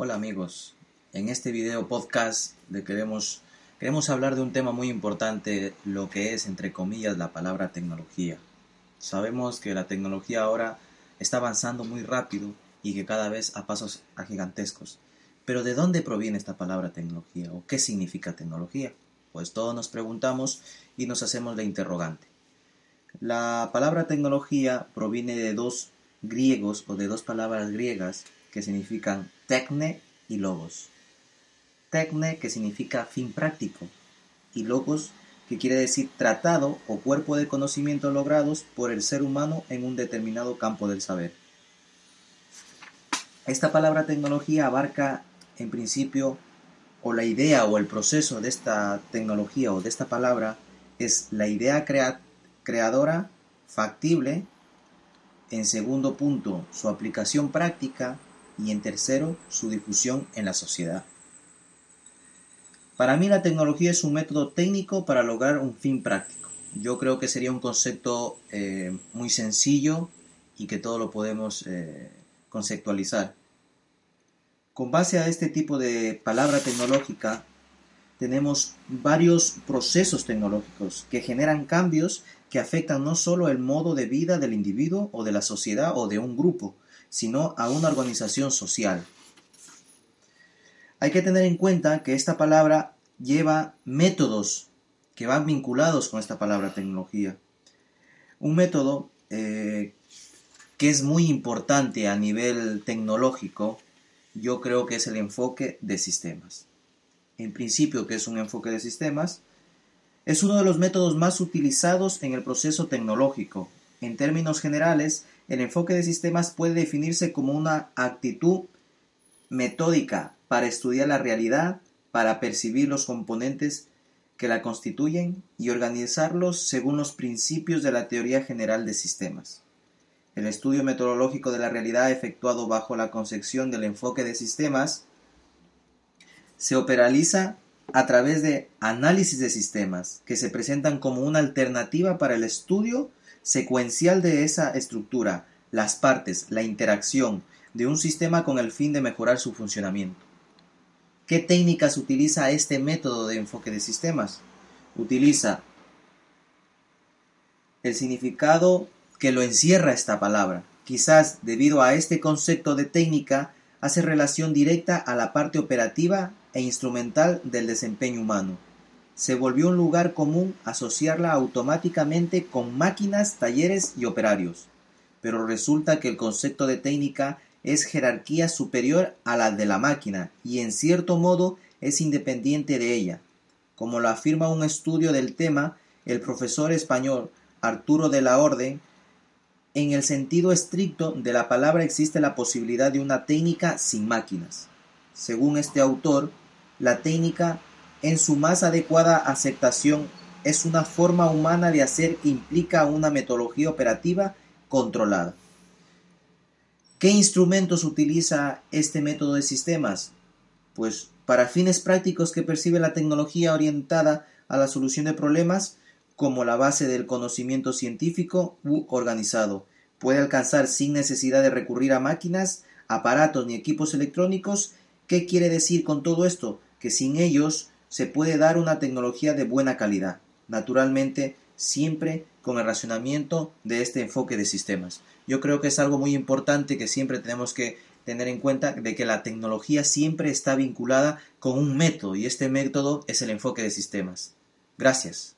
Hola amigos, en este video podcast queremos, queremos hablar de un tema muy importante, lo que es entre comillas la palabra tecnología. Sabemos que la tecnología ahora está avanzando muy rápido y que cada vez a pasos gigantescos. Pero ¿de dónde proviene esta palabra tecnología o qué significa tecnología? Pues todos nos preguntamos y nos hacemos la interrogante. La palabra tecnología proviene de dos griegos o de dos palabras griegas que significan tecne y logos. Tecne que significa fin práctico y logos que quiere decir tratado o cuerpo de conocimiento logrados por el ser humano en un determinado campo del saber. Esta palabra tecnología abarca en principio o la idea o el proceso de esta tecnología o de esta palabra es la idea creadora, factible, en segundo punto su aplicación práctica y en tercero, su difusión en la sociedad. Para mí la tecnología es un método técnico para lograr un fin práctico. Yo creo que sería un concepto eh, muy sencillo y que todo lo podemos eh, conceptualizar. Con base a este tipo de palabra tecnológica, tenemos varios procesos tecnológicos que generan cambios que afectan no solo el modo de vida del individuo o de la sociedad o de un grupo, sino a una organización social. Hay que tener en cuenta que esta palabra lleva métodos que van vinculados con esta palabra tecnología. Un método eh, que es muy importante a nivel tecnológico, yo creo que es el enfoque de sistemas. En principio, que es un enfoque de sistemas? Es uno de los métodos más utilizados en el proceso tecnológico. En términos generales, el enfoque de sistemas puede definirse como una actitud metódica para estudiar la realidad, para percibir los componentes que la constituyen y organizarlos según los principios de la teoría general de sistemas. El estudio metodológico de la realidad efectuado bajo la concepción del enfoque de sistemas se operaliza a través de análisis de sistemas que se presentan como una alternativa para el estudio secuencial de esa estructura, las partes, la interacción de un sistema con el fin de mejorar su funcionamiento. ¿Qué técnicas utiliza este método de enfoque de sistemas? Utiliza el significado que lo encierra esta palabra. Quizás debido a este concepto de técnica hace relación directa a la parte operativa e instrumental del desempeño humano se volvió un lugar común asociarla automáticamente con máquinas, talleres y operarios. Pero resulta que el concepto de técnica es jerarquía superior a la de la máquina y en cierto modo es independiente de ella. Como lo afirma un estudio del tema, el profesor español Arturo de la Orden, en el sentido estricto de la palabra existe la posibilidad de una técnica sin máquinas. Según este autor, la técnica en su más adecuada aceptación, es una forma humana de hacer que implica una metodología operativa controlada. ¿Qué instrumentos utiliza este método de sistemas? Pues para fines prácticos que percibe la tecnología orientada a la solución de problemas como la base del conocimiento científico u organizado. Puede alcanzar sin necesidad de recurrir a máquinas, aparatos ni equipos electrónicos. ¿Qué quiere decir con todo esto? Que sin ellos se puede dar una tecnología de buena calidad, naturalmente siempre con el racionamiento de este enfoque de sistemas. Yo creo que es algo muy importante que siempre tenemos que tener en cuenta de que la tecnología siempre está vinculada con un método y este método es el enfoque de sistemas. Gracias.